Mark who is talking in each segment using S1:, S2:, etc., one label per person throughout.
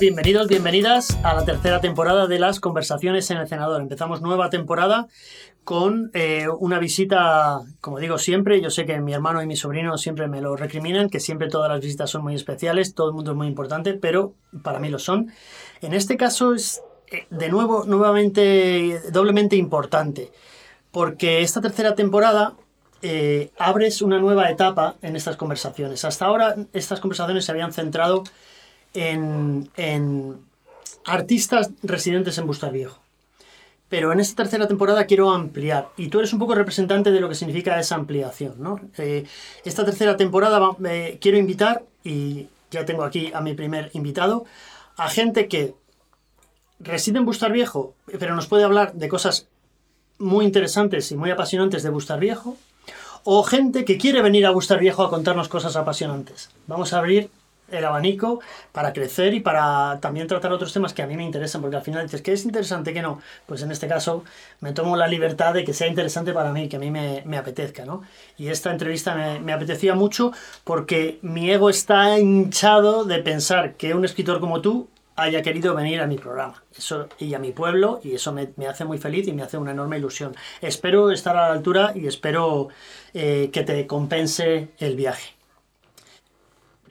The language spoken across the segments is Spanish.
S1: Bienvenidos, bienvenidas a la tercera temporada de las conversaciones en el Senador. Empezamos nueva temporada con eh, una visita, como digo siempre, yo sé que mi hermano y mi sobrino siempre me lo recriminan, que siempre todas las visitas son muy especiales, todo el mundo es muy importante, pero para mí lo son. En este caso es, eh, de nuevo, nuevamente, doblemente importante, porque esta tercera temporada eh, abres una nueva etapa en estas conversaciones. Hasta ahora estas conversaciones se habían centrado en, artistas residentes en Bustar Viejo. Pero en esta tercera temporada quiero ampliar. Y tú eres un poco representante de lo que significa esa ampliación. ¿no? Eh, esta tercera temporada eh, quiero invitar, y ya tengo aquí a mi primer invitado, a gente que reside en Bustar Viejo, pero nos puede hablar de cosas muy interesantes y muy apasionantes de Bustar Viejo, o gente que quiere venir a Bustar Viejo a contarnos cosas apasionantes. Vamos a abrir el abanico para crecer y para también tratar otros temas que a mí me interesan, porque al final dices, ¿qué es interesante, que no? Pues en este caso me tomo la libertad de que sea interesante para mí, que a mí me, apetezca, ¿no? Y esta entrevista me, apetecía mucho porque mi ego está hinchado de pensar que un escritor como tú haya querido venir a mi programa eso, y a mi pueblo, y eso me, me hace muy feliz y me hace una enorme ilusión. Espero estar a la altura y espero eh, que te compense el viaje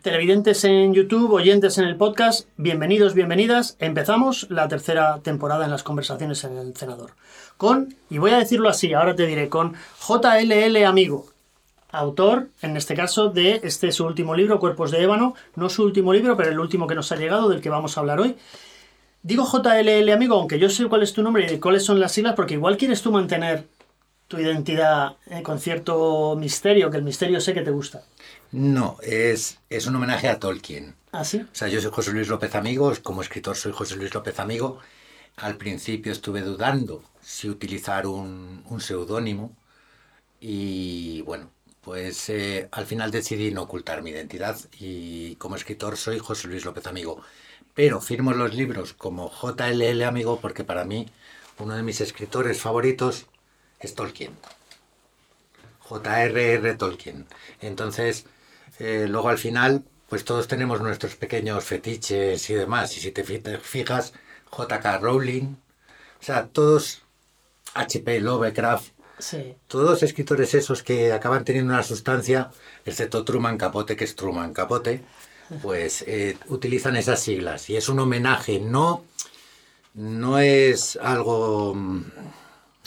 S1: televidentes en YouTube, oyentes en el podcast, bienvenidos, bienvenidas. Empezamos la tercera temporada en las conversaciones en el Senador. Con, y voy a decirlo así, ahora te diré, con JLL Amigo, autor, en este caso, de este su último libro, Cuerpos de Ébano. No su último libro, pero el último que nos ha llegado, del que vamos a hablar hoy. Digo JLL Amigo, aunque yo sé cuál es tu nombre y cuáles son las siglas, porque igual quieres tú mantener tu identidad eh, con cierto misterio, que el misterio sé que te gusta.
S2: No, es, es un homenaje a Tolkien.
S1: ¿Ah, sí?
S2: O sea, yo soy José Luis López Amigo, como escritor soy José Luis López Amigo. Al principio estuve dudando si utilizar un, un seudónimo y bueno, pues eh, al final decidí no ocultar mi identidad y como escritor soy José Luis López Amigo. Pero firmo los libros como JLL Amigo porque para mí uno de mis escritores favoritos es Tolkien. J.R.R. Tolkien. Entonces, eh, luego al final, pues todos tenemos nuestros pequeños fetiches y demás. Y si te fijas, J.K. Rowling, o sea, todos H.P. Lovecraft, todos escritores esos que acaban teniendo una sustancia, excepto Truman Capote, que es Truman Capote, pues eh, utilizan esas siglas. Y es un homenaje, no, no es algo mm,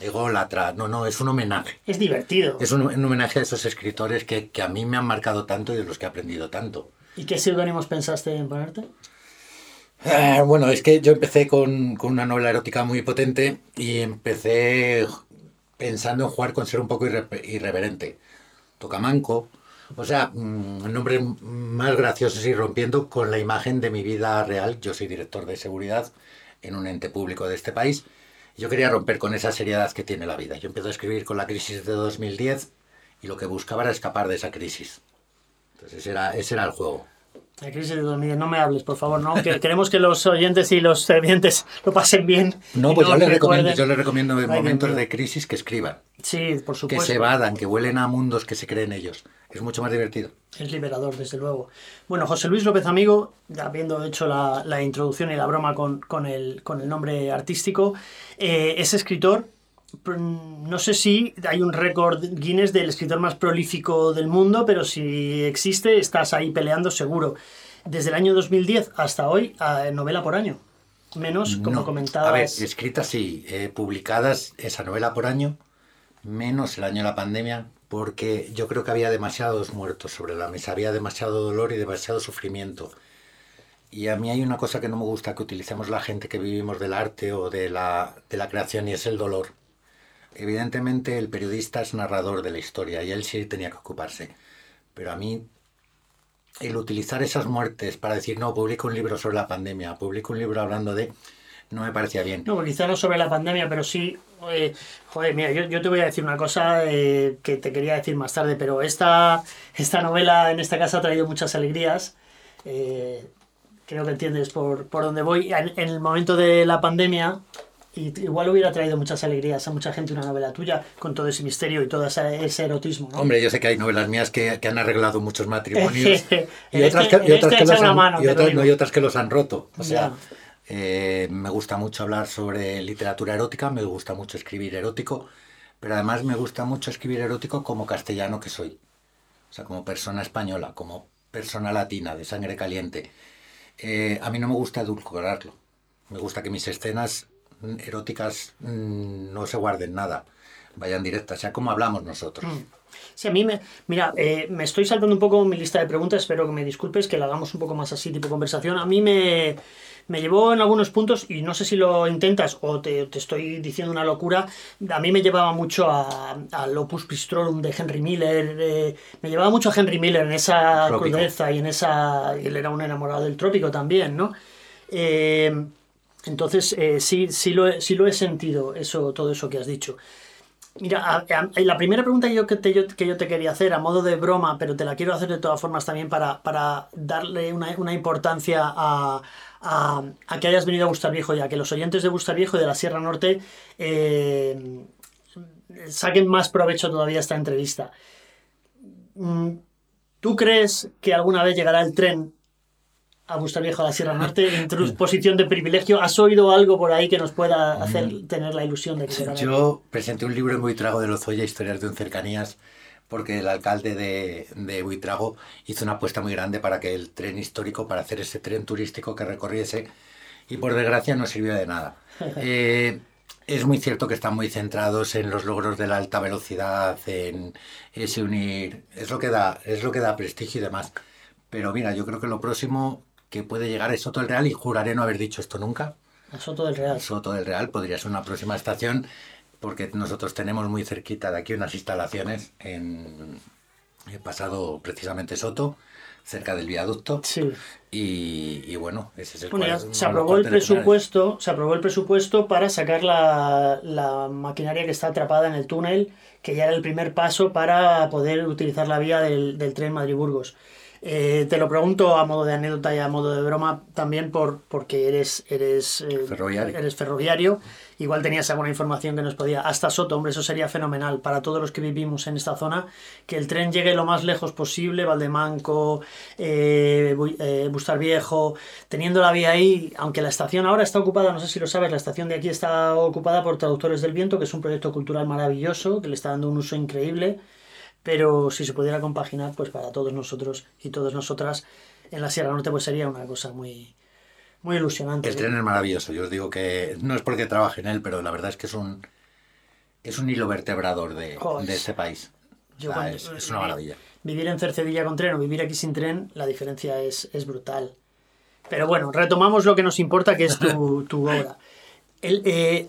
S2: ególatra, no, no, es un homenaje.
S1: Es divertido.
S2: Es un, un homenaje a esos escritores que, que, a mí me han marcado tanto y de los que he aprendido tanto.
S1: ¿Y qué seudónimos pensaste en ponerte?
S2: Eh, bueno, es que yo empecé con, con, una novela erótica muy potente y empecé pensando en jugar con ser un poco irre, irreverente. Tocamanco, o sea, mmm, nombres más graciosos y rompiendo con la imagen de mi vida real. Yo soy director de seguridad en un ente público de este país yo quería romper con esa seriedad que tiene la vida. Yo empecé a escribir con la crisis de 2010 y lo que buscaba era escapar de esa crisis. Entonces ese era, ese era el juego.
S1: La crisis de 2010, no me hables, por favor, ¿no? Que queremos que los oyentes y los servientes lo pasen bien.
S2: No, pues yo les, recomiendo, yo les recomiendo en momentos de crisis que escriban.
S1: Sí, por supuesto.
S2: Que se evadan, que huelen a mundos que se creen ellos. Es mucho más divertido.
S1: Es liberador, desde luego. Bueno, José Luis López Amigo, habiendo hecho la, la introducción y la broma con, con, el, con el nombre artístico, eh, es escritor. No sé si hay un récord Guinness del escritor más prolífico del mundo, pero si existe, estás ahí peleando seguro. Desde el año 2010 hasta hoy, novela por año. Menos, como
S2: no.
S1: comentabas.
S2: A ver, escritas sí, eh, publicadas esa novela por año, menos el año de la pandemia, porque yo creo que había demasiados muertos sobre la mesa, había demasiado dolor y demasiado sufrimiento. Y a mí hay una cosa que no me gusta que utilicemos la gente que vivimos del arte o de la, de la creación y es el dolor. Evidentemente el periodista es narrador de la historia y él sí tenía que ocuparse. Pero a mí el utilizar esas muertes para decir, no, publico un libro sobre la pandemia, publico un libro hablando de no me parecía bien.
S1: No, quizá no sobre la pandemia, pero sí, eh, joder, mira, yo, yo, te voy a decir una cosa eh, que te quería decir más tarde, pero esta, esta novela en esta casa ha traído muchas alegrías. Eh, creo que entiendes por, por dónde voy. En, en, el momento de la pandemia, igual hubiera traído muchas alegrías a mucha gente una novela tuya con todo ese misterio y todo ese, ese erotismo. ¿no?
S2: Hombre, yo sé que hay novelas mías que, que han arreglado muchos matrimonios y, otras que, y
S1: en
S2: otras que
S1: echa
S2: los han, roto. O sea. Eh, me gusta mucho hablar sobre literatura erótica, me gusta mucho escribir erótico, pero además me gusta mucho escribir erótico como castellano que soy. O sea, como persona española, como persona latina, de sangre caliente. Eh, a mí no me gusta edulcorarlo. Me gusta que mis escenas mm, eróticas mm, no se guarden nada, vayan directas, sea como hablamos nosotros.
S1: Sí, a mí me. Mira, eh, me estoy saltando un poco mi lista de preguntas, espero que me disculpes, que la hagamos un poco más así, tipo conversación. A mí me, me llevó en algunos puntos, y no sé si lo intentas o te, te estoy diciendo una locura, a mí me llevaba mucho a- al Opus Pistrorum de Henry Miller, eh, me llevaba mucho a Henry Miller en esa
S2: Trópico.
S1: crudeza y en esa. él era un enamorado del trópico también, ¿no? Eh, entonces, eh, sí, sí, lo sí lo he sentido, eso, todo eso que has dicho. Mira, la primera pregunta que yo, que, te, yo- que yo te quería hacer a modo de broma, pero te la quiero hacer de todas formas también para, para darle una, una importancia a, a- que hayas venido a Bustar Viejo y a que los oyentes de Bustar Viejo y de la Sierra Norte eh, saquen más provecho todavía esta entrevista. Mm, ¿Tú crees que alguna vez llegará el tren a Bustar Viejo a la Sierra Norte en tu posición de privilegio? ¿Has oído algo por ahí que nos pueda hacer tener la ilusión de que llegará?
S2: Yo presenté un libro en Buitrago de Lozoya, Historias de un Cercanías, porque el alcalde de, de Buitrago hizo una apuesta muy grande para que el tren histórico, para hacer ese tren turístico que recorriese, y por desgracia no sirvió de nada. Eh, es muy cierto que están muy centrados en los logros de la alta velocidad, en ese unir, es lo que da, es lo que da prestigio y demás. Pero mira, yo creo que lo próximo que puede llegar es Soto del Real y juraré no haber dicho esto nunca.
S1: A Soto del Real.
S2: Soto del Real podría ser una próxima estación porque nosotros tenemos muy cerquita de aquí unas instalaciones en he pasado precisamente Soto cerca del viaducto
S1: Sí.
S2: y, y bueno ese es el
S1: Bueno,
S2: cual-
S1: se aprobó el presupuesto, se aprobó el presupuesto para sacar la, la maquinaria que está atrapada en el túnel, que ya era el primer paso para poder utilizar la vía del, del tren Madrid-Burgos. Eh, te lo pregunto a modo de anécdota y a modo de broma también por, porque eres, eres, eh,
S2: Ferroviario.
S1: eres ferroviario. Igual tenías alguna información que nos podía... Hasta Soto, hombre, eso sería fenomenal para todos los que vivimos en esta zona. Que el tren llegue lo más lejos posible, Valdemanco, eh, eh, Bustar Viejo, teniendo la vía ahí, aunque la estación ahora está ocupada, no sé si lo sabes, la estación de aquí está ocupada por Traductores del Viento, que es un proyecto cultural maravilloso, que le está dando un uso increíble pero si se pudiera compaginar, pues para todos nosotros y todas nosotras en la Sierra Norte, pues sería una cosa muy, muy ilusionante.
S2: el tren es maravilloso yo os digo que no es porque trabaje en él pero la verdad es que es un es un hilo vertebrador de, de este país
S1: Yo cuando-
S2: es, es una maravilla
S1: Vivir en Cercedilla con tren o vivir aquí sin tren, la diferencia es, es brutal. Pero bueno, retomamos lo que nos importa, que es tu, tu obra. El, eh,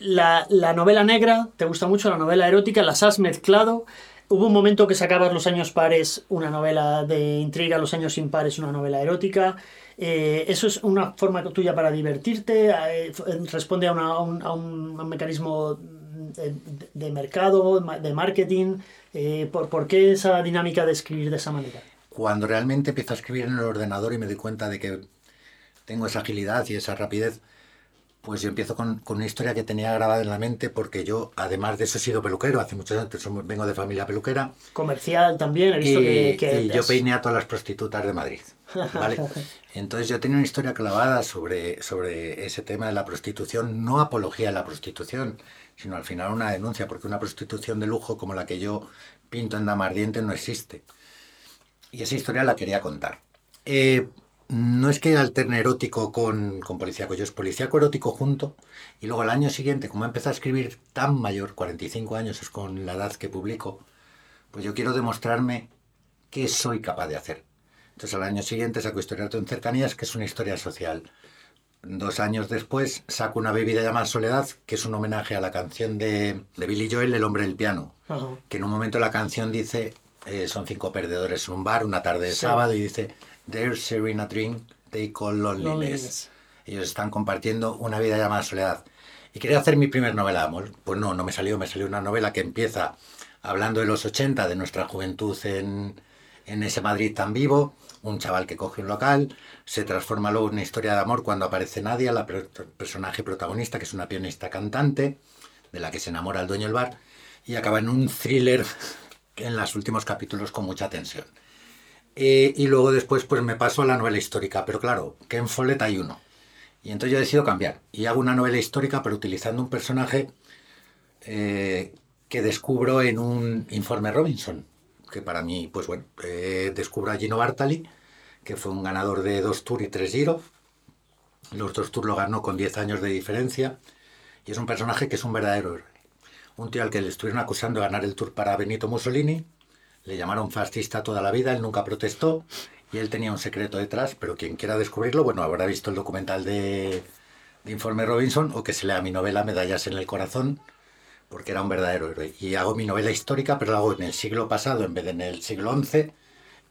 S1: la, la novela negra, ¿te gusta mucho? La novela erótica, las has mezclado. Hubo un momento que sacabas los años pares una novela de intriga, los años impares una novela erótica. Eh, ¿Eso es una forma tuya para divertirte? Eh, ¿Responde a, una- a un, a un- mecanismo de, de mercado, de marketing? Eh, ¿por, por qué esa dinámica de escribir de esa manera?
S2: cuando realmente empiezo a escribir en el ordenador y me doy cuenta de que tengo esa agilidad y esa rapidez, pues yo empiezo con, con una historia que tenía grabada en la mente porque yo, además de eso, he sido peluquero. Hace muchos años vengo de familia peluquera
S1: Comercial también, he visto
S2: y,
S1: que, que
S2: y yo peiné a todas las prostitutas de Madrid. ¿vale? Entonces yo tenía una historia clavada sobre, sobre ese tema de la prostitución, no apología a la prostitución, sino al final una denuncia, porque una prostitución de lujo como la que yo pinto en Dama Ardiente no existe. Y esa historia la quería contar. Eh, no es que alterne erótico con, con policíaco, yo es policíaco erótico junto. Y luego al año siguiente, como empecé a escribir tan mayor, 45 años es con la edad que publico, pues yo quiero demostrarme qué soy capaz de hacer. Entonces al año siguiente saco Historia en Cercanías, que es una historia social. Dos años después saco una bebida llamada Soledad, que es un homenaje a la canción de, de Billy Joel, El hombre del piano que en un momento la canción dice, eh, son cinco perdedores en un bar, una tarde de
S1: Sí.
S2: sábado, y dice, they're sharing a drink they call loneliness.
S1: Loneliness.
S2: Ellos están compartiendo una vida llamada soledad. Y quería hacer mi primer novela de amor. Pues no, no me salió, me salió una novela que empieza hablando de los 80, de nuestra juventud en, en ese Madrid tan vivo, un chaval que coge un local, se transforma luego en una historia de amor cuando aparece Nadia, la personaje protagonista, que es una pianista cantante, de la que se enamora el dueño del bar, y acaba en un thriller en los últimos capítulos con mucha tensión. Eh, y luego después pues me paso a la novela histórica, pero claro, que en Follett hay uno. Y entonces yo decido cambiar y hago una novela histórica, pero utilizando un personaje eh, que descubro en un informe Robinson, que para mí, pues bueno, eh, descubro a Gino Bartali, que fue un ganador de dos Tours y tres Giro. Los dos Tours lo ganó con 10 años de diferencia. Y es un personaje que es un verdadero héroe. Un tío al que le estuvieron acusando de ganar el Tour para Benito Mussolini. Le llamaron fascista toda la vida, él nunca protestó. Y él tenía un secreto detrás, pero quien quiera descubrirlo, bueno, habrá visto el documental de, de Informe Robinson o que se lea mi novela Medallas en el Corazón, porque era un verdadero héroe. Y hago mi novela histórica, pero la hago en el siglo pasado en vez de en el siglo XI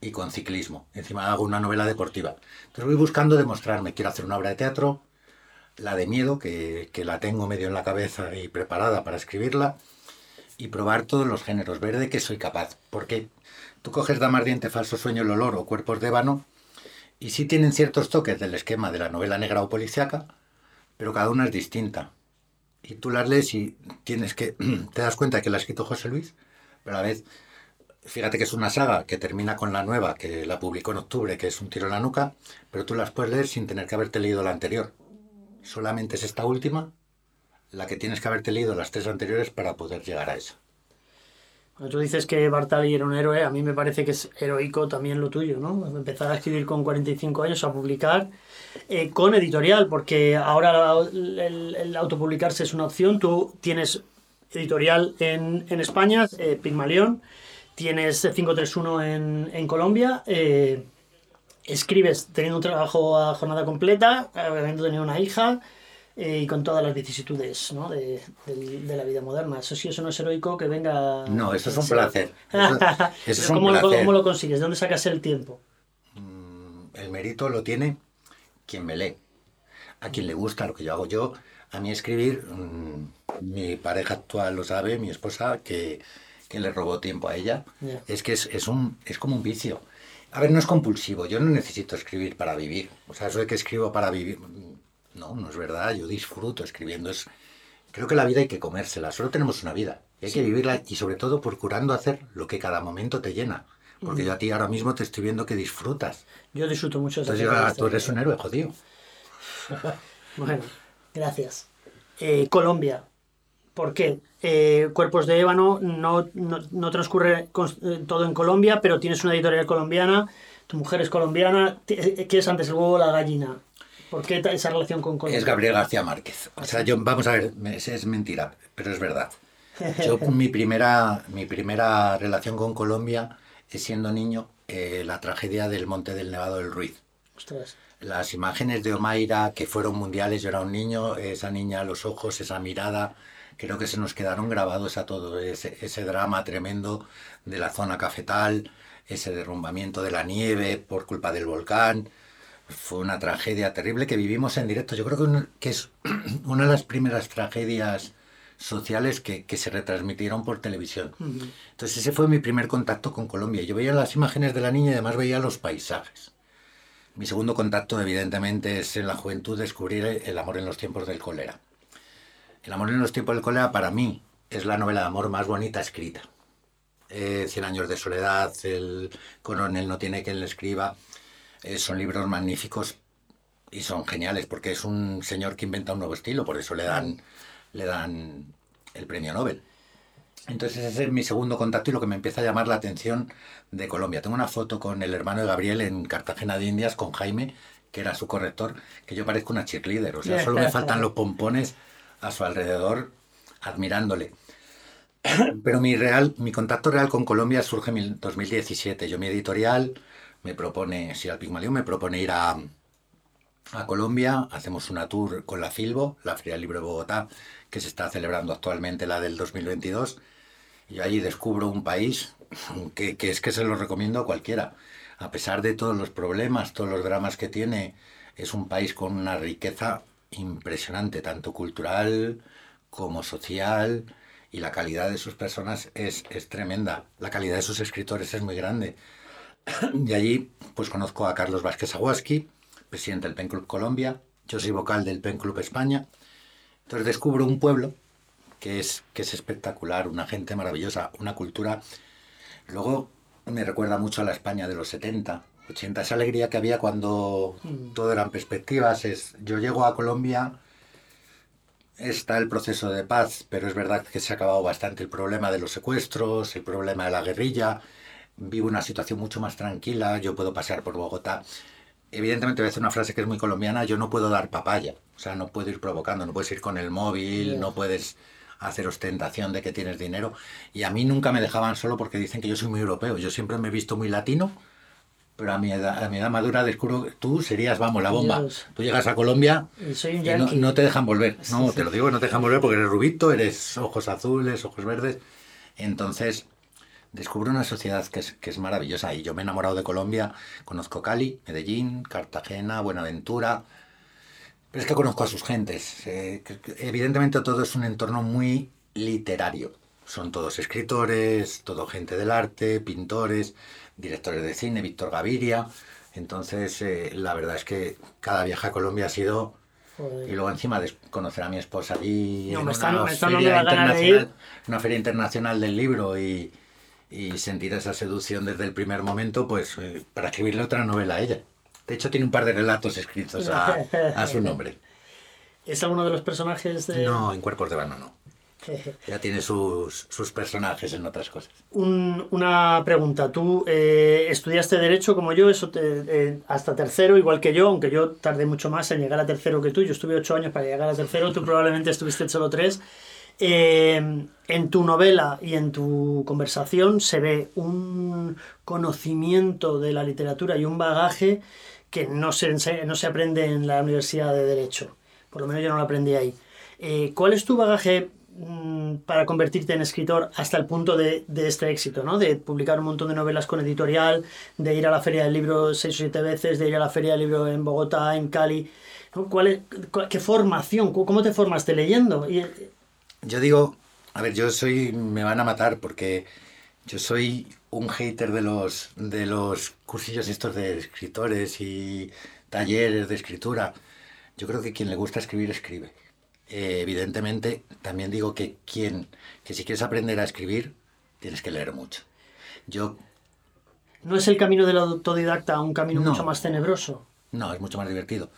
S2: y con ciclismo. Encima hago una novela deportiva. Entonces voy buscando demostrarme. Quiero hacer una obra de teatro, la de miedo, que, que la tengo medio en la cabeza y preparada para escribirla, y probar todos los géneros, ver de qué soy capaz. Porque tú coges Dama Ardiente, Falso Sueño, El Olor o Cuerpos de Ébano, y sí tienen ciertos toques del esquema de la novela negra o policiaca, pero cada una es distinta y tú las lees y tienes que, te das cuenta que la ha escrito José Luis, pero a la vez, fíjate que es una saga que termina con la nueva, que la publicó en octubre, que es Un tiro en la nuca, pero tú las puedes leer sin tener que haberte leído la anterior. Solamente es esta última la que tienes que haberte leído las tres anteriores para poder llegar a esa.
S1: Cuando tú dices que Bartali era un héroe, a mí me parece que es heroico también lo tuyo, ¿no? Empezar a escribir con 45 años, a publicar eh, con editorial, porque ahora el, autopublicarse es una opción. Tú tienes editorial en, en España, eh, Pigmalión, tienes 531 en, en Colombia, eh, escribes teniendo un trabajo a jornada completa, habiendo tenido una hija, eh, y con todas las vicisitudes ¿no? de, de, la vida moderna. Eso sí, eso no es heroico que venga...
S2: No, eso es un placer.
S1: Eso, es un ¿cómo, placer. ¿Cómo lo consigues? ¿De dónde sacas el tiempo?
S2: Mm, el mérito lo tiene quien me lee. A quien le gusta lo que yo hago yo. A mí escribir, mmm, mi pareja actual lo sabe, mi esposa, que, que le robó tiempo a ella. Yeah. Es que es, es, un, es como un vicio. A ver, no es compulsivo. Yo no necesito escribir para vivir. O sea, eso de que escribo para vivir no, no es verdad, yo disfruto escribiendo. Es, creo que la vida hay que comérsela, solo tenemos una vida. hay sí. que vivirla y sobre todo procurando hacer lo que cada momento te llena. Porque yo a ti ahora mismo te estoy viendo que disfrutas.
S1: Yo disfruto mucho.
S2: Entonces, yo, tú eres un héroe, jodido.
S1: bueno, gracias. Eh, Colombia. ¿Por qué? Eh, Cuerpos de Ébano no, no, no transcurre con, eh, todo en Colombia, pero tienes una editorial colombiana, tu mujer es colombiana. ¿Qué es antes el huevo o la gallina? ¿Por qué esa relación con Colombia?
S2: Es Gabriel García Márquez. O sea, yo, vamos a ver, es, es mentira, pero es verdad. Yo, mi primera, mi primera relación con Colombia es siendo niño eh, la tragedia del Monte del Nevado del Ruiz.
S1: Ostras.
S2: Las imágenes de Omaira que fueron mundiales, yo era un niño, esa niña, los ojos, esa mirada, creo que se nos quedaron grabados a todo ese, ese drama tremendo de la zona cafetal, ese derrumbamiento de la nieve por culpa del volcán fue una tragedia terrible que vivimos en directo. Yo creo que, un, que es una de las primeras tragedias sociales que, que se retransmitieron por televisión. Uh -huh. Entonces ese fue mi primer contacto con Colombia. Yo veía las imágenes de la niña y además veía los paisajes. Mi segundo contacto, evidentemente, es en la juventud descubrir el amor en los tiempos del cólera. El amor en los tiempos del cólera, para mí, es la novela de amor más bonita escrita. Eh, Cien años de soledad, el coronel no tiene quien le escriba. Eh, son libros magníficos y son geniales porque es un señor que inventa un nuevo estilo, por eso le dan, le dan el premio Nobel. Entonces ese es mi segundo contacto y lo que me empieza a llamar la atención de Colombia. Tengo una foto con el hermano de Gabriel en Cartagena de Indias, con Jaime, que era su corrector, que yo parezco una cheerleader. O sea, solo me faltan los pompones a su alrededor admirándole. Pero mi, real, mi contacto real con Colombia surge en 2017. Yo mi editorial me propone, si al Pigmalión me propone ir a, a Colombia, hacemos una tour con la Filbo, la Feria de Bogotá, que se está celebrando actualmente, la del 2022, y allí descubro un país que, que es que se lo recomiendo a cualquiera. A pesar de todos los problemas, todos los dramas que tiene, es un país con una riqueza impresionante, tanto cultural como social, y la calidad de sus personas es, es tremenda. La calidad de sus escritores es muy grande. Y allí pues conozco a Carlos Vázquez Aguasqui, presidente del Pen Club Colombia. Yo soy vocal del Pen Club España. Entonces descubro un pueblo que es, que es espectacular, una gente maravillosa, una cultura. Luego me recuerda mucho a la España de los 70, 80, esa alegría que había cuando
S1: Mm.
S2: todo eran perspectivas. Es, yo llego a Colombia, está el proceso de paz, pero es verdad que se ha acabado bastante el problema de los secuestros, el problema de la guerrilla. Vivo una situación mucho más tranquila, yo puedo pasear por Bogotá. Evidentemente voy a hacer una frase que es muy colombiana, yo no puedo dar papaya, o sea, no puedo ir provocando, no puedes ir con el móvil, no puedes hacer ostentación de que tienes dinero. Y a mí nunca me dejaban solo porque dicen que yo soy muy europeo, yo siempre me he visto muy latino, pero a mi edad, a mi edad madura descubro que tú serías, vamos, la bomba.
S1: Dios.
S2: Tú llegas a Colombia
S1: Y soy un
S2: y no, no te dejan volver. No,
S1: Sí,
S2: te lo digo, no te dejan volver porque eres rubito, eres ojos azules, ojos verdes. Entonces, descubro una sociedad que es, que es maravillosa y yo me he enamorado de Colombia. Conozco Cali, Medellín, Cartagena, Buenaventura. Pero es que conozco a sus gentes. Eh, evidentemente todo es un entorno muy literario. Son todos escritores, todo gente del arte, pintores, directores de cine, Víctor Gaviria. Entonces, eh, la verdad es que cada viaje a Colombia ha sido...
S1: Joder.
S2: Y luego encima de conocer a mi esposa allí
S1: No,
S2: en
S1: me
S2: una, feria internacional, una feria internacional del libro y, y sentir esa seducción desde el primer momento, pues eh, para escribirle otra novela a ella. De hecho, tiene un par de relatos escritos a, a su nombre.
S1: ¿Es alguno de los personajes de.?
S2: No, en Cuerpos de Vano no. Ya tiene sus, sus personajes en otras cosas.
S1: Un- una pregunta. Tú eh, estudiaste Derecho como yo, eso te- eh, hasta tercero, igual que yo, aunque yo tardé mucho más en llegar a tercero que tú. Yo estuve ocho años para llegar a tercero, tú probablemente estuviste solo tres. Eh, en tu novela y en tu conversación se ve un conocimiento de la literatura y un bagaje que no se, no se aprende en la Universidad de Derecho. Por lo menos yo no lo aprendí ahí. Eh, ¿Cuál es tu bagaje mm, para convertirte en escritor hasta el punto de, de este éxito, ¿no? De publicar un montón de novelas con editorial, de ir a la Feria del Libro seis o siete veces, de ir a la Feria del Libro en Bogotá, en Cali. ¿Cuál es, cuál- ¿Qué formación? ¿Cómo te formaste leyendo? Y,
S2: Yo digo, a ver, yo soy, me van a matar porque yo soy un hater de los, de los cursillos estos de escritores y talleres de escritura. Yo creo que quien le gusta escribir, escribe. Eh, evidentemente, también digo que quien, que si quieres aprender a escribir, tienes que leer mucho. Yo,
S1: ¿No es el camino del autodidacta un camino
S2: No.
S1: mucho más tenebroso?
S2: No, es mucho más divertido.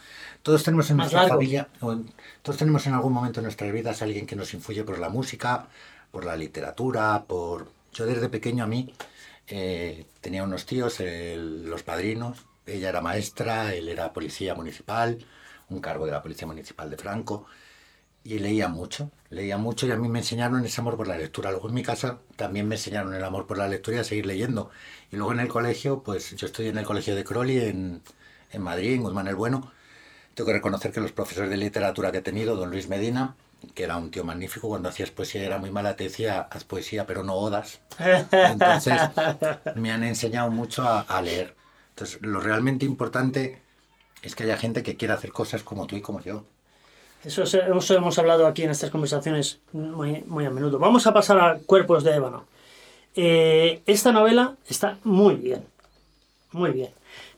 S2: Todos tenemos en
S1: Más
S2: nuestra
S1: largo.
S2: familia, todos tenemos en algún momento en nuestras vidas a alguien que nos influye por la música, por la literatura, por... Yo desde pequeño a mí eh, tenía unos tíos, el- los padrinos, ella era maestra, él era policía municipal, un cargo de la policía municipal de Franco, y leía mucho, leía mucho y a mí me enseñaron ese amor por la lectura. Luego en mi casa también me enseñaron el amor por la lectura y a seguir leyendo. Y luego en el colegio, pues yo estoy en el colegio de Crowley en, en Madrid, en Guzmán el Bueno. Tengo que reconocer que los profesores de literatura que he tenido, don Luis Medina, que era un tío magnífico, cuando hacías poesía era muy mala, te decía, haz poesía, pero no odas. Entonces, me han enseñado mucho a, a leer. Entonces, lo realmente importante es que haya gente que quiera hacer cosas como tú y como yo.
S1: Eso, es- eso hemos hablado aquí en estas conversaciones muy, muy a menudo. Vamos a pasar a Cuerpos de Ébano. Eh, esta novela está muy bien, muy bien.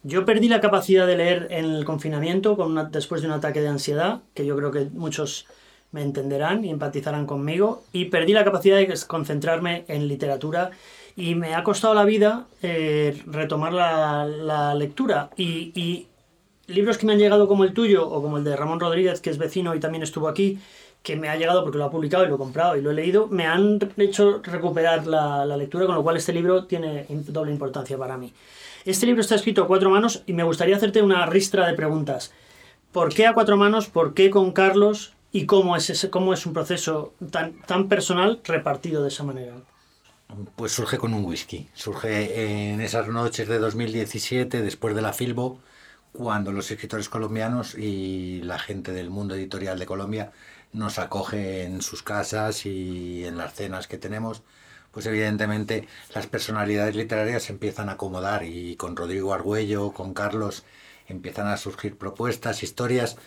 S1: Yo perdí la capacidad de leer en el confinamiento con una- después de un ataque de ansiedad, que yo creo que muchos me entenderán y empatizarán conmigo, y perdí la capacidad de concentrarme en literatura y me ha costado la vida eh, retomar la, la lectura. Y, y libros que me han llegado como el tuyo o como el de Ramón Rodríguez, que es vecino y también estuvo aquí, que me ha llegado porque lo ha publicado y lo he comprado y lo he leído, me han hecho recuperar la, la lectura, con lo cual este libro tiene doble importancia para mí. Este libro está escrito a cuatro manos y me gustaría hacerte una ristra de preguntas. ¿Por qué a cuatro manos? ¿Por qué con Carlos? ¿Y cómo es, cómo es un proceso tan, tan personal repartido de esa manera?
S2: Pues surge con un whisky. Surge en esas noches de 2017, después de la Filbo, cuando los escritores colombianos y la gente del mundo editorial de Colombia nos acoge en sus casas y en las cenas que tenemos, pues evidentemente las personalidades literarias se empiezan a acomodar y con Rodrigo Argüello, con Carlos, empiezan a surgir propuestas, historias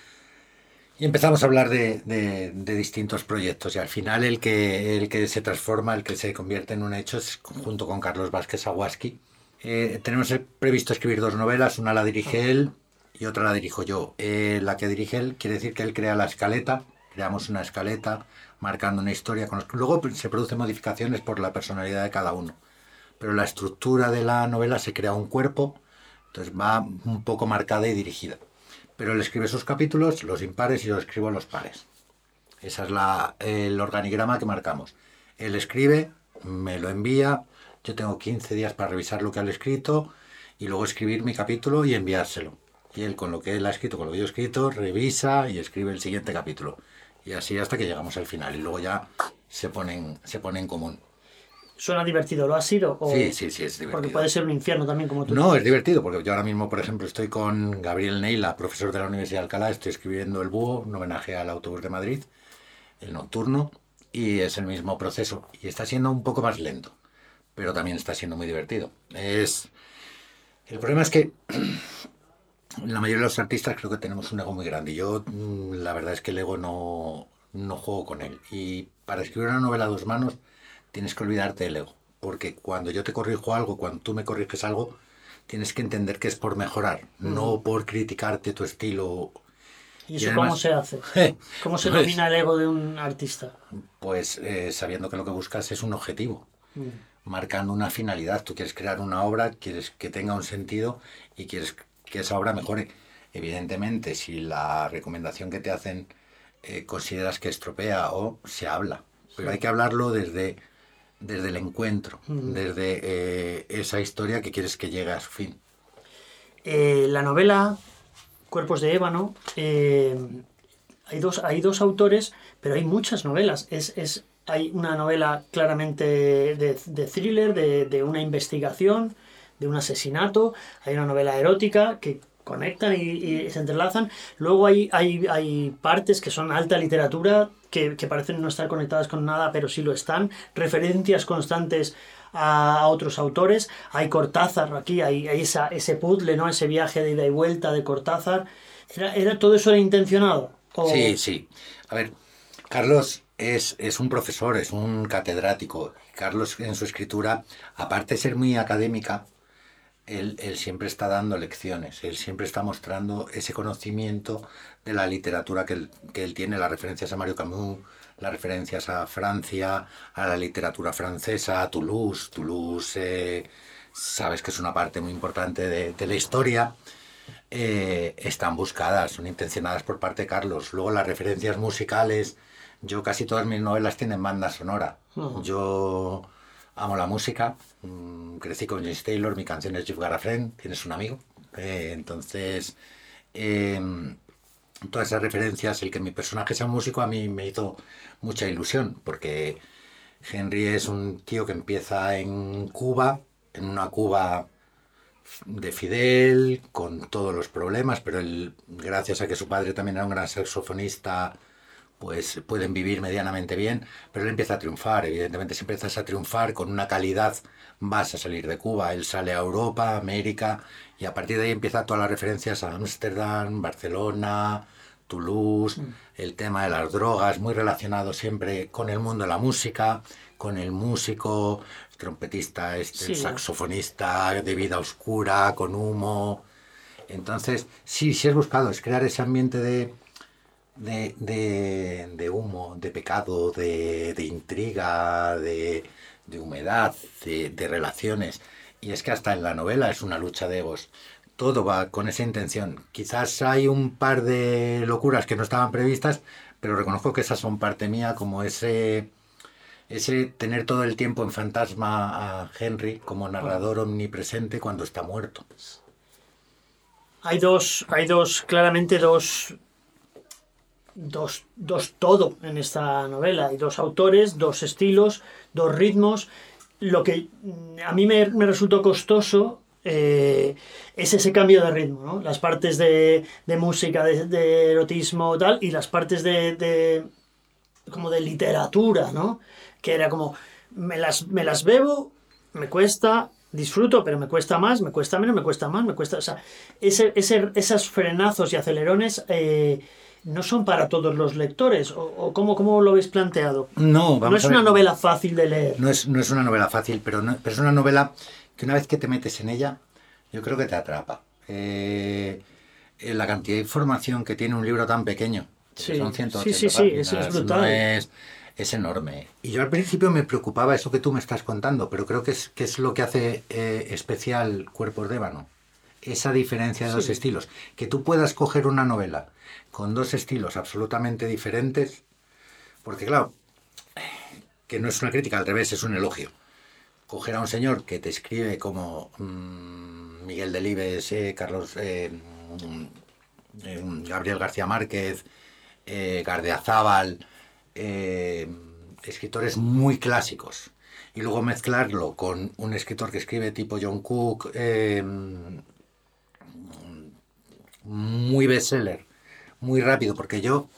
S2: y empezamos a hablar de, de- de distintos proyectos y al final el que, el que se transforma, el que se convierte en un hecho es junto con Carlos Vázquez Aguasqui, Eh, tenemos previsto escribir dos novelas, una la dirige él y otra la dirijo yo. Eh, la que dirige él quiere decir que él crea la escaleta, creamos una escaleta marcando una historia. Con Luego se producen modificaciones por la personalidad de cada uno, pero la estructura de la novela se crea un cuerpo, entonces va un poco marcada y dirigida. Pero él escribe sus capítulos, los impares, y yo escribo los pares. Ese es la, el organigrama que marcamos. Él escribe, me lo envía, yo tengo 15 días para revisar lo que ha escrito y luego escribir mi capítulo y enviárselo. Y él con lo que él ha escrito, con lo que yo he escrito, revisa y escribe el siguiente capítulo. Y así hasta que llegamos al final. Y luego ya se ponen, se pone en común.
S1: ¿Suena divertido? ¿Lo ha sido?
S2: Sí, sí, sí, es divertido.
S1: Porque puede ser un infierno también, como tú.
S2: No, es divertido, porque yo ahora mismo, por ejemplo, estoy con Gabriel Neila, profesor de la Universidad de Alcalá, estoy escribiendo El Búho, un homenaje al autobús de Madrid, el nocturno, y es el mismo proceso. Y está siendo un poco más lento, pero también está siendo muy divertido. Es... El problema es que la mayoría de los artistas creo que tenemos un ego muy grande. Yo, mm, la verdad es que el ego no, no juego con él. Y para escribir una novela a dos manos, tienes que olvidarte del ego. Porque cuando yo te corrijo algo, cuando tú me corriges algo, tienes que entender que es por mejorar, no por criticarte tu estilo
S1: ¿Y eso cómo se hace? ¿Cómo se pues domina el ego de un artista?
S2: Pues eh, sabiendo que lo que buscas es un objetivo, marcando una finalidad. Tú quieres crear una obra, quieres que tenga un sentido y quieres que esa obra mejore. Evidentemente, si la recomendación que te hacen eh, consideras que estropea o se habla, pero hay que hablarlo desde, desde el encuentro, desde eh, esa historia que quieres que llegue a su fin.
S1: la novela Cuerpos de Ébano, eh, hay, dos, hay dos autores, pero hay muchas novelas. Es, es hay una novela claramente de, thriller, de, una investigación, de un asesinato, hay una novela erótica que conectan y, se entrelazan. Luego hay, hay, hay, partes que son alta literatura, que, que, parecen no estar conectadas con nada, pero sí lo están. Referencias constantes a, otros autores. Hay Cortázar aquí, hay, esa, ese puzzle, ¿no? ese viaje de ida y vuelta de Cortázar. ¿Era, era todo eso era intencionado?
S2: Sí, sí. A ver, Carlos es, es, un profesor, es un catedrático. Carlos en su escritura, aparte de ser muy académica, él, él, siempre está dando lecciones, él siempre está mostrando ese conocimiento de la literatura que él, que él tiene, las referencias a Mario Camus, las referencias a Francia, a la literatura francesa, a Toulouse. Toulouse, eh, sabes que es una parte muy importante de, la historia. Eh, están buscadas, son intencionadas por parte de Carlos. Luego las referencias musicales, yo casi todas mis novelas tienen banda sonora. Yo amo la música, mm, crecí con James Taylor, mi canción es You've Got a Friend, tienes un amigo. Eh, entonces, em, todas esas referencias, el que mi personaje sea un músico a mí me hizo mucha ilusión, porque Henry es un tío que empieza en Cuba, en una Cuba de Fidel, con todos los problemas, pero él, gracias a que su padre también era un gran saxofonista, pues pueden vivir medianamente bien, pero él empieza a triunfar, evidentemente si empiezas a triunfar con una calidad vas a salir de Cuba, él sale a Europa, América, y a partir de ahí empieza todas las referencias a Ámsterdam, Barcelona, Toulouse, mm. el tema de las drogas, muy relacionado siempre con el mundo de la música, con el músico, el trompetista, este, el saxofonista de vida oscura, con humo. Entonces, sí, sí es buscado, es crear ese ambiente de, de, humo, de pecado, de, intriga, de, humedad, de relaciones. Y es que hasta en la novela es una lucha de egos todo va con esa intención. Quizás hay un par de locuras que no estaban previstas, pero reconozco que esas son parte mía, como ese, ese tener todo el tiempo en fantasma a Henry como narrador omnipresente cuando está muerto.
S1: Hay dos, hay dos, claramente dos, dos, dos todo en esta novela. Hay dos autores, dos estilos, dos ritmos. Lo que a mí me, me resultó costoso eh, es ese cambio de ritmo, ¿no? Las partes de, música, de, erotismo tal, y las partes de, como de literatura, ¿no? Que era como, me las, me las bebo, me cuesta, disfruto, pero me cuesta más, me cuesta menos, me cuesta más, me cuesta... O sea, ese, ese, esos frenazos y acelerones... Eh, no son para todos los lectores, o, cómo, lo habéis planteado.
S2: No,
S1: no es una novela fácil de leer.
S2: No es, no es una novela fácil, pero, pero es una novela que una vez que te metes en ella, yo creo que te atrapa. Eh, eh, la cantidad de información que tiene un libro tan pequeño,
S1: Sí,
S2: son 180
S1: sí, sí, sí, eso es
S2: páginas,
S1: brutal.
S2: no es, es enorme. Y yo al principio me preocupaba eso que tú me estás contando, pero creo que es, que es lo que hace eh, especial Cuerpos de Ébano. Esa diferencia de
S1: Sí.
S2: estilos. Que tú puedas coger una novela con dos estilos absolutamente diferentes, porque claro, que no es una crítica, al revés, es un elogio. Coger a un señor que te escribe como mm, Miguel Delibes, eh, Carlos, eh, mm, eh, Gabriel García Márquez, Gardeazábal, escritores muy clásicos. Y luego mezclarlo con un escritor que escribe tipo John Cook, eh, muy bestseller, muy rápido, porque yo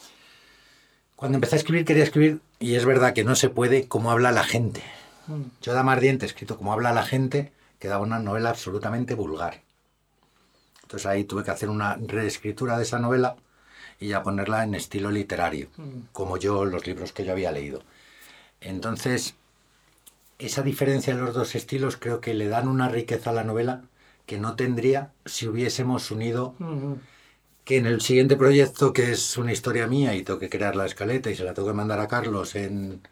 S2: cuando empecé a escribir quería escribir, y es verdad que no se puede, como habla la gente.
S1: Mm.
S2: Yo Dama Ardiente, escrito como habla la gente, quedaba una novela absolutamente vulgar. Entonces ahí tuve que hacer una reescritura de esa novela y ya ponerla en estilo literario, como yo los libros que yo había leído. Entonces, esa diferencia en los dos estilos creo que le dan una riqueza a la novela que no tendría si hubiésemos unido
S1: Ujú.
S2: Que en el siguiente proyecto, que es una historia mía y tengo que crear la escaleta y se la tengo que mandar a Carlos en,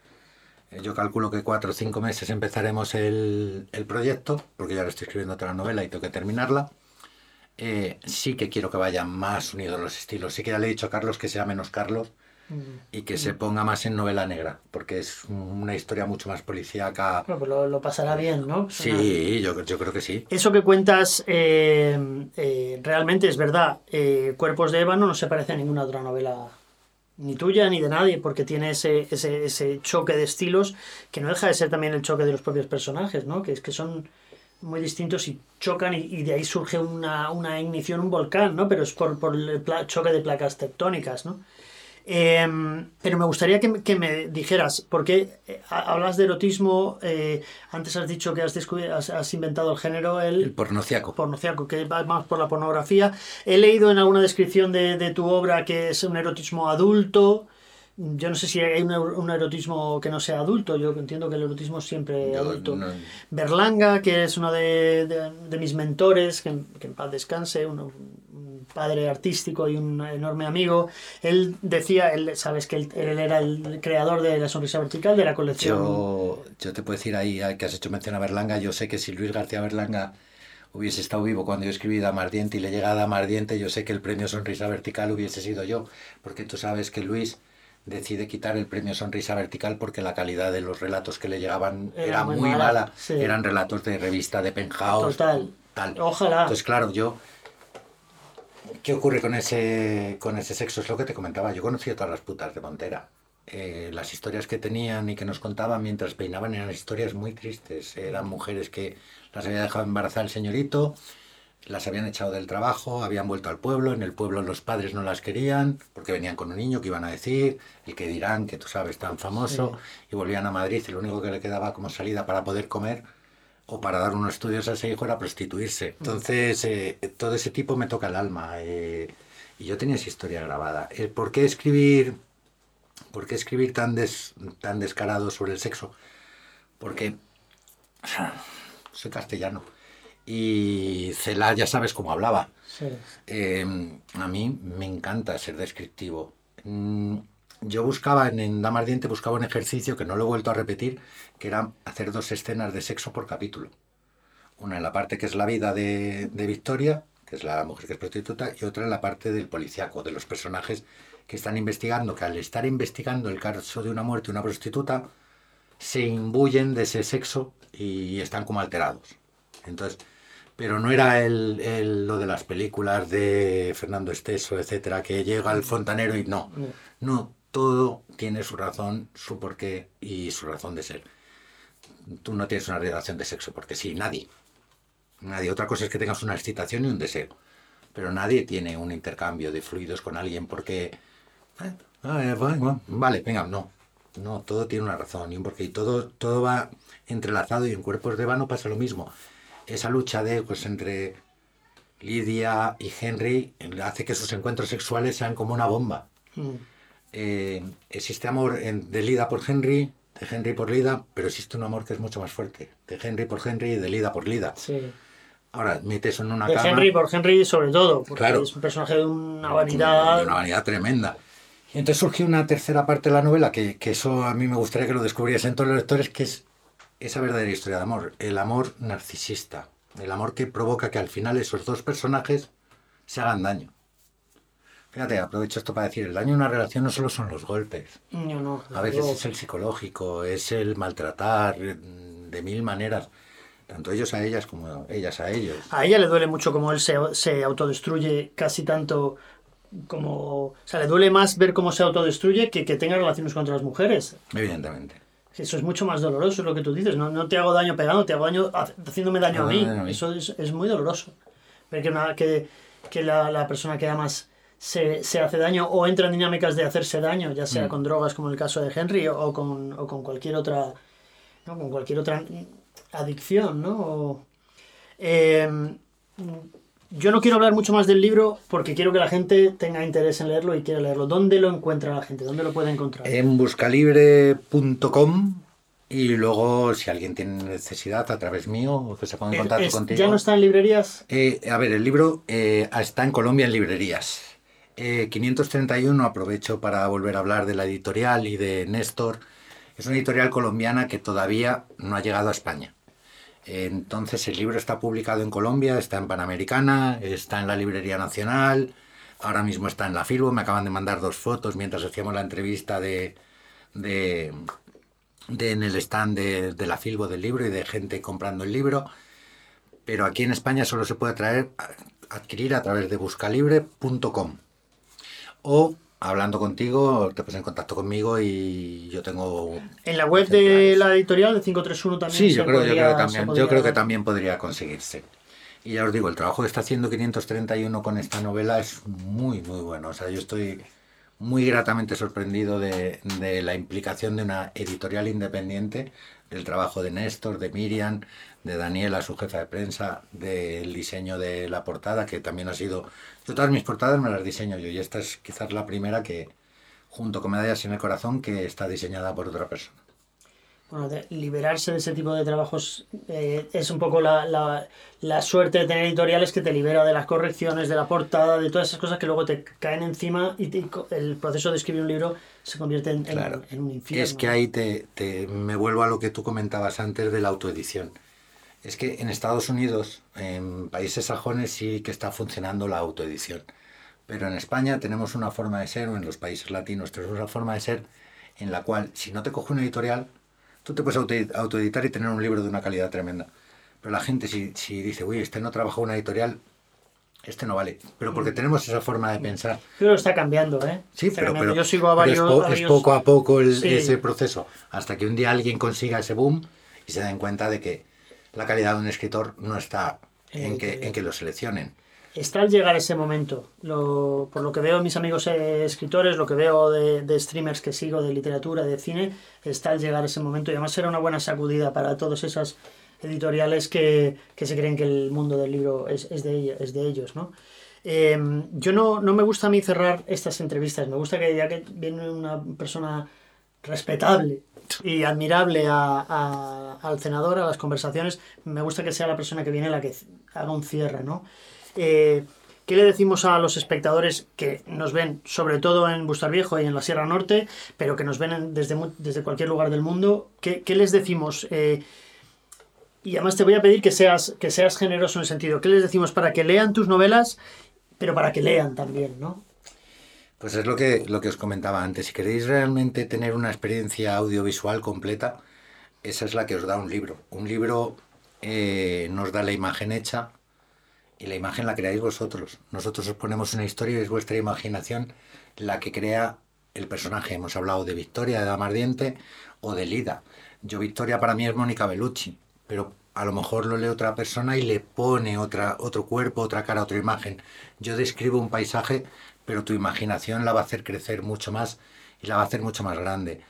S2: eh, yo calculo que cuatro o cinco meses empezaremos el, el proyecto, porque ya lo estoy escribiendo otra novela y tengo que terminarla. Eh, sí que quiero que vayan más unidos los estilos. Sí que ya le he dicho a Carlos que sea menos Carlos y que se ponga más en novela negra, porque es una historia mucho más policíaca.
S1: Bueno, pues lo, lo pasará bien, ¿no?
S2: Sí, yo, yo creo que sí.
S1: Eso que cuentas eh, eh, realmente es verdad. Eh, Cuerpos de ébano no se parece a ninguna otra novela, ni tuya ni de nadie, porque tiene ese, ese, ese choque de estilos que no deja de ser también el choque de los propios personajes, ¿no? Que es que son muy distintos y chocan y, y de ahí surge una, una ignición, un volcán, ¿no? Pero es por, por el choque de placas tectónicas, ¿no? Eh, pero me gustaría que, me- que me dijeras, porque eh, ha- hablas de erotismo, eh, antes has dicho que has, has, has inventado el género, el,
S2: El pornociaco.
S1: pornociaco, que va más por la pornografía. He leído en alguna descripción de, de tu obra que es un erotismo adulto. Yo no sé si hay un, ero- un erotismo que no sea adulto, yo entiendo que el erotismo es siempre
S2: Yo
S1: adulto.
S2: no-
S1: Berlanga, que es uno de, de- de mis mentores, que, en- que en paz descanse, un, un padre artístico y un enorme amigo, él decía, él, sabes que él, él era el creador de la sonrisa vertical de la colección.
S2: Yo, yo te puedo decir ahí ah, que has hecho mención a Berlanga. Yo sé que si Luis García Berlanga hubiese estado vivo cuando yo escribí Dama Ardiente y le llega a Dama Ardiente, yo sé que el premio Sonrisa Vertical hubiese sido yo. Porque tú sabes que Luis decide quitar el premio Sonrisa Vertical porque la calidad de los relatos que le llegaban
S1: Era
S2: era,
S1: muy
S2: muy,
S1: mala,
S2: mala.
S1: sí.
S2: Eran relatos de revista de Penthouse.
S1: Total.
S2: Tal.
S1: Ojalá.
S2: Entonces, claro, yo. ¿Qué ocurre con ese, con ese sexo? Es lo que te comentaba. Yo conocí a todas las putas de Montera. Eh, las historias que tenían y que nos contaban mientras peinaban eran historias muy tristes. Eran mujeres que las había dejado embarazar el señorito, las habían echado del trabajo, habían vuelto al pueblo. En el pueblo los padres no las querían porque venían con un niño que iban a decir, el que dirán que tú sabes tan famoso. Y volvían a Madrid y lo único que le quedaba como salida para poder comer o para dar unos estudios a ese hijo era prostituirse. Entonces, eh, todo ese tipo me toca el alma. eh, y yo tenía esa historia grabada. El ¿Por qué escribir, por qué escribir tan, des- tan descarado sobre el sexo? Porque soy castellano. Y Cela ya sabes cómo hablaba.
S1: Sí.
S2: Eh, a mí me encanta ser descriptivo. Mm, Yo buscaba en, en Dama Ardiente, buscaba un ejercicio que no lo he vuelto a repetir, que era hacer dos escenas de sexo por capítulo. Una en la parte que es la vida de, de Victoria, que es la mujer que es prostituta, y otra en la parte del policiaco, de los personajes que están investigando, que al estar investigando el caso de una muerte de una prostituta, se imbuyen de ese sexo y están como alterados. Entonces, pero no era el, el- lo de las películas de Fernando Esteso, etcétera, que llega el fontanero y no. No, todo tiene su razón, su porqué y su razón de ser. Tú no tienes una relación de sexo, porque sí, nadie. Nadie. Otra cosa es que tengas una excitación y un deseo. Pero nadie tiene un intercambio de fluidos con alguien porque. eh, vale, venga, no. No, todo tiene una razón y un porqué. Y todo, todo va entrelazado y en cuerpos de vano pasa lo mismo. Esa lucha de pues entre Lidia y Henry hace que sus encuentros sexuales sean como una bomba.
S1: Mm.
S2: Eh, existe amor en- de Lida por Henry, de Henry por Lida, pero existe un amor que es mucho más fuerte, de Henry por Henry y de Lida por Lida.
S1: Sí.
S2: Ahora, metes en una
S1: De
S2: cama...
S1: Henry por Henry sobre todo, porque
S2: Claro.
S1: es un personaje de una
S2: de
S1: vanidad.
S2: una vanidad tremenda. Y entonces surgió una tercera parte de la novela, que, que eso a mí me gustaría que lo descubriesen todos los lectores, que es esa verdadera historia de amor, el amor narcisista, el amor que provoca que al final esos dos personajes se hagan daño. Fíjate, aprovecho esto para decir, el daño en una relación no solo son los golpes,
S1: No, no,
S2: a veces es el psicológico, es el maltratar mm, de mil maneras, tanto ellos a ellas como ellas a ellos.
S1: A ella le duele mucho como él se, se autodestruye casi tanto como... O sea, le duele más ver cómo se autodestruye que que tenga relaciones con otras mujeres.
S2: Evidentemente.
S1: Eso es mucho más doloroso, es lo que tú dices. No, no te hago daño pegando, te hago daño ha- haciéndome daño a
S2: Ah,
S1: mí.
S2: a mí.
S1: Eso es, es muy doloroso. Ver que, una- que, que la, la persona que amas se, se hace daño o entra en dinámicas de hacerse daño, ya
S2: Mm.
S1: sea con drogas como en el caso de Henry o, con, o con cualquier otra ¿no? con cualquier otra adicción, ¿no? O, eh, yo no quiero hablar mucho más del libro porque quiero que la gente tenga interés en leerlo y quiera leerlo. ¿Dónde lo encuentra la gente? ¿Dónde lo puede encontrar?
S2: En buscalibre.com y luego si alguien tiene necesidad a través mío o que se ponga en
S1: Es-
S2: contacto
S1: es-
S2: contigo.
S1: ¿Ya no está en librerías?
S2: Eh, a ver, el libro eh, está en Colombia en librerías. Eh, 531, aprovecho para volver a hablar de la editorial y de Néstor. Es una editorial colombiana que todavía no ha llegado a España. Entonces el libro está publicado en Colombia, está en Panamericana, está en la Librería Nacional, ahora mismo está en la Filbo, me acaban de mandar dos fotos mientras hacíamos la entrevista de, de, en el stand de la Filbo del libro y de gente comprando el libro. Pero aquí en España solo se puede traer, adquirir a través de buscalibre.com. O hablando contigo, te pones en contacto conmigo y yo tengo
S1: En la web de la editorial de 531 también.
S2: Sí,
S1: se
S2: yo creo, yo creo que también,
S1: podría-
S2: yo creo que también podría conseguirse. Y ya os digo, el trabajo que está haciendo 531 con esta novela es muy, muy bueno. O sea, yo estoy muy gratamente sorprendido de, de la implicación de una editorial independiente, del trabajo de Néstor, de Miriam, de Daniela, su jefa de prensa, del diseño de la portada, que también ha sido... Yo todas mis portadas me las diseño yo y esta es quizás la primera que, junto con Medallas en el Corazón, que está diseñada por otra persona.
S1: Bueno, de liberarse de ese tipo de trabajos eh, es un poco la, la, la suerte de tener editoriales que te libera de las correcciones, de la portada, de todas esas cosas que luego te caen encima y, te- el proceso de escribir un libro se convierte en, en-
S2: Claro.
S1: en un infierno.
S2: Es que ahí te, te- me vuelvo a lo que tú comentabas antes de la autoedición. Es que en Estados Unidos, en países sajones, sí que está funcionando la autoedición. Pero en España tenemos una forma de ser, o en los países latinos tenemos una forma de ser en la cual, si no te coge una editorial, tú te puedes auto- autoeditar y tener un libro de una calidad tremenda. Pero la gente, si, si dice, uy, este no trabajó una editorial, este no vale. Pero porque tenemos esa forma de pensar.
S1: Pero está cambiando, ¿eh?
S2: Sí,
S1: Está
S2: pero, pero-
S1: Yo sigo a
S2: es
S1: varios...
S2: po- es,
S1: varios-
S2: poco a poco el-
S1: Sí.
S2: ese proceso, hasta que un día alguien consiga ese boom y se den cuenta de que la calidad de un escritor no está en que, en que lo seleccionen.
S1: Está al llegar ese momento. Lo, por lo que veo mis amigos eh, escritores, lo que veo de, de streamers que sigo, de literatura, de cine, está al llegar ese momento. Y además será una buena sacudida para todas esas editoriales que, que se creen que el mundo del libro es, es de, es de ellos, ¿no? Eh, yo no, no me gusta a mí cerrar estas entrevistas. Me gusta que ya que viene una persona respetable y admirable a- al senador, a las conversaciones, me gusta que sea la persona que viene la que haga un cierre, ¿no? Eh, ¿Qué le decimos a los espectadores que nos ven sobre todo en Bustar Viejo y en la Sierra Norte, pero que nos ven en- desde, desde cualquier lugar del mundo? ¿Qué, qué les decimos? Eh, y además te voy a pedir que seas, que seas generoso en el sentido, ¿qué les decimos para que lean tus novelas, pero para que lean también, ¿no?
S2: Pues es lo que, lo que os comentaba antes. Si queréis realmente tener una experiencia audiovisual completa, esa es la que os da un libro. Un libro eh, nos da la imagen hecha y la imagen la creáis vosotros. Nosotros os ponemos una historia y es vuestra imaginación la que crea el personaje. Hemos hablado de Victoria, de Dama Ardiente o de Lida. Yo Victoria para mí es Mónica Bellucci, pero a lo mejor lo lee otra persona y le pone otra, otro cuerpo, otra cara, otra imagen. Yo describo un paisaje, pero tu imaginación la va a hacer crecer mucho más y la va a hacer mucho más grande.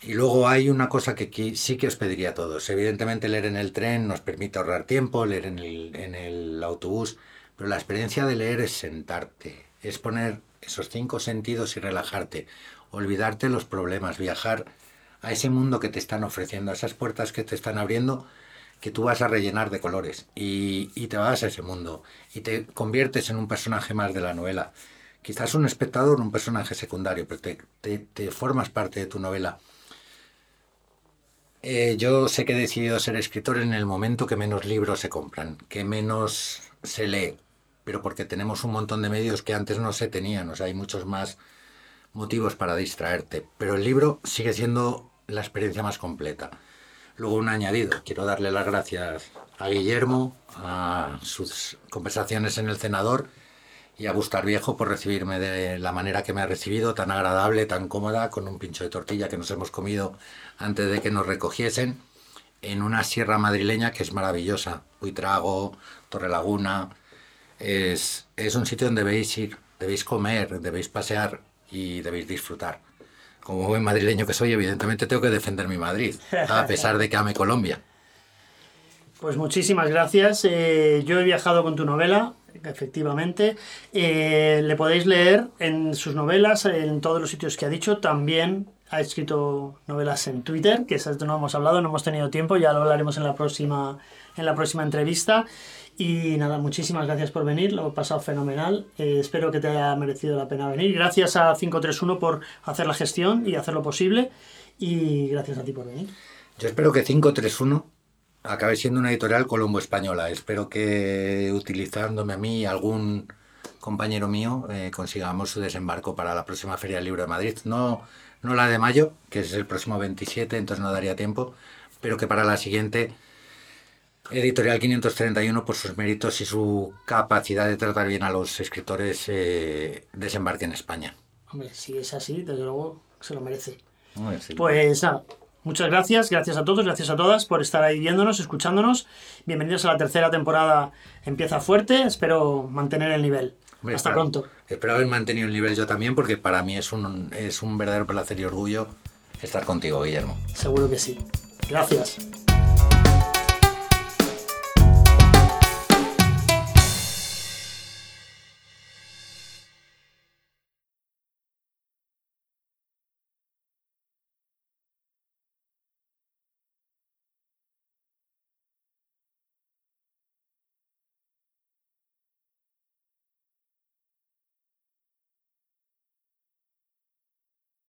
S2: Y luego hay una cosa que sí que os pediría a todos. Evidentemente leer en el tren nos permite ahorrar tiempo, leer en el autobús, pero la experiencia de leer es sentarte, es poner esos cinco sentidos y relajarte, olvidarte los problemas, viajar a ese mundo que te están ofreciendo, a esas puertas que te están abriendo, que tú vas a rellenar de colores y, te vas a ese mundo y te conviertes en un personaje más de la novela. Quizás un espectador, un personaje secundario, pero te, formas parte de tu novela. Eh, yo sé que he decidido ser escritor en el momento que menos libros se compran, que menos se lee, pero porque tenemos un montón de medios que antes no se tenían, o sea, hay muchos más motivos para distraerte, pero el libro sigue siendo la experiencia más completa. Luego un añadido, quiero darle las gracias a Guillermo, a sus conversaciones en el cenador y a Bustar Viejo por recibirme de la manera que me ha recibido, tan agradable, tan cómoda, con un pincho de tortilla que nos hemos comido antes de que nos recogiesen, en una sierra madrileña que es maravillosa, Buitrago, Torrelaguna, es, es un sitio donde debéis ir, debéis comer, debéis pasear y debéis disfrutar como buen madrileño que soy, evidentemente tengo que defender mi Madrid, a pesar de que ame Colombia.
S1: Pues muchísimas gracias. Eh, yo he viajado con tu novela, efectivamente. Eh, le podéis leer en sus novelas, en todos los sitios que ha dicho. También ha escrito novelas en Twitter, que esas no hemos hablado, no hemos tenido tiempo, ya lo hablaremos en la próxima, en la próxima entrevista. Y nada, muchísimas gracias por venir, lo he pasado fenomenal. Eh, espero que te haya merecido la pena venir. Gracias a 531 por hacer la gestión y hacer lo posible. Y gracias a ti por venir.
S2: Yo espero que 531 acabe siendo una editorial colombo española. Espero que utilizándome a mí y algún compañero mío eh, consigamos su desembarco para la próxima Feria del Libro de Madrid. No, no la de mayo, que es el próximo 27, entonces no daría tiempo, pero que para la siguiente Editorial 531 por sus méritos y su capacidad de tratar bien a los escritores eh, desembarque en España.
S1: Hombre, si es así, desde luego se lo merece. Pues nada, muchas gracias, gracias a todos, gracias a todas por estar ahí viéndonos, escuchándonos. Bienvenidos a la tercera temporada. Empieza fuerte, espero mantener el nivel. Hasta pronto.
S2: Espero haber mantenido el nivel yo también, porque para mí es un, es un verdadero placer y orgullo estar contigo, Guillermo.
S1: Seguro que sí. Gracias.